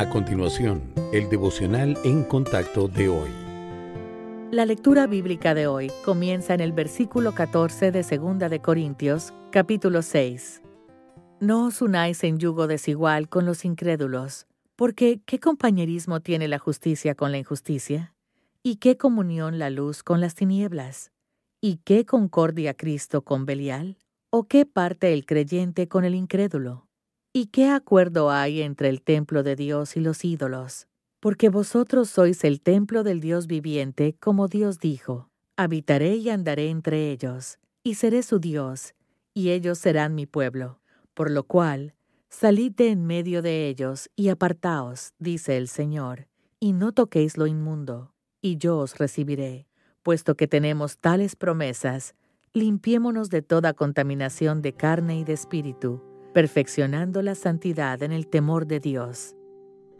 A continuación, el devocional en contacto de hoy. La lectura bíblica de hoy comienza en el versículo 14 de 2 de Corintios, capítulo 6. No os unáis en yugo desigual con los incrédulos, porque ¿qué compañerismo tiene la justicia con la injusticia? ¿Y qué comunión la luz con las tinieblas? ¿Y qué concordia Cristo con Belial? ¿O qué parte el creyente con el incrédulo? ¿Y qué acuerdo hay entre el templo de Dios y los ídolos? Porque vosotros sois el templo del Dios viviente, como Dios dijo, habitaré y andaré entre ellos, y seré su Dios, y ellos serán mi pueblo. Por lo cual, salid de en medio de ellos y apartaos, dice el Señor, y no toquéis lo inmundo, y yo os recibiré. Puesto que tenemos tales promesas, limpiémonos de toda contaminación de carne y de espíritu perfeccionando la santidad en el temor de Dios.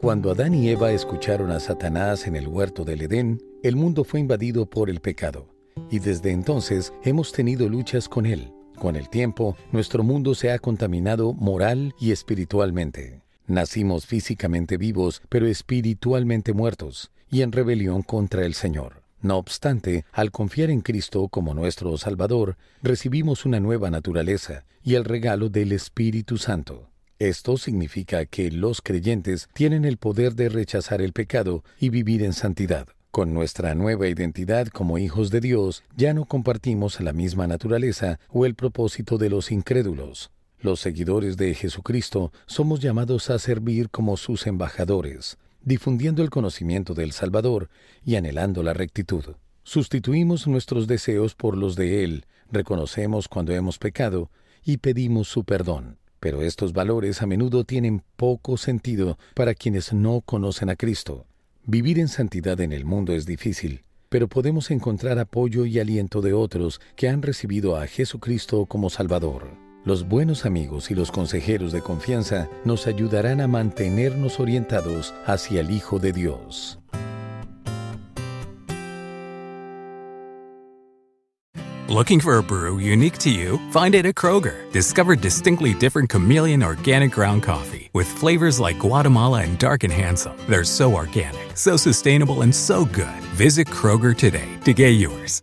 Cuando Adán y Eva escucharon a Satanás en el huerto del Edén, el mundo fue invadido por el pecado, y desde entonces hemos tenido luchas con él. Con el tiempo, nuestro mundo se ha contaminado moral y espiritualmente. Nacimos físicamente vivos, pero espiritualmente muertos, y en rebelión contra el Señor. No obstante, al confiar en Cristo como nuestro Salvador, recibimos una nueva naturaleza y el regalo del Espíritu Santo. Esto significa que los creyentes tienen el poder de rechazar el pecado y vivir en santidad. Con nuestra nueva identidad como hijos de Dios, ya no compartimos la misma naturaleza o el propósito de los incrédulos. Los seguidores de Jesucristo somos llamados a servir como sus embajadores, difundiendo el conocimiento del Salvador y anhelando la rectitud. Sustituimos nuestros deseos por los de Él, reconocemos cuando hemos pecado y pedimos su perdón. Pero estos valores a menudo tienen poco sentido para quienes no conocen a Cristo. Vivir en santidad en el mundo es difícil, pero podemos encontrar apoyo y aliento de otros que han recibido a Jesucristo como Salvador. Los buenos amigos y los consejeros de confianza nos ayudarán a mantenernos orientados hacia el Hijo de Dios. Looking for a brew unique to you? Find it at Kroger. Discover distinctly different chameleon organic ground coffee with flavors like Guatemala and Dark and Handsome. They're so organic, so sustainable, and so good. Visit Kroger today to get yours.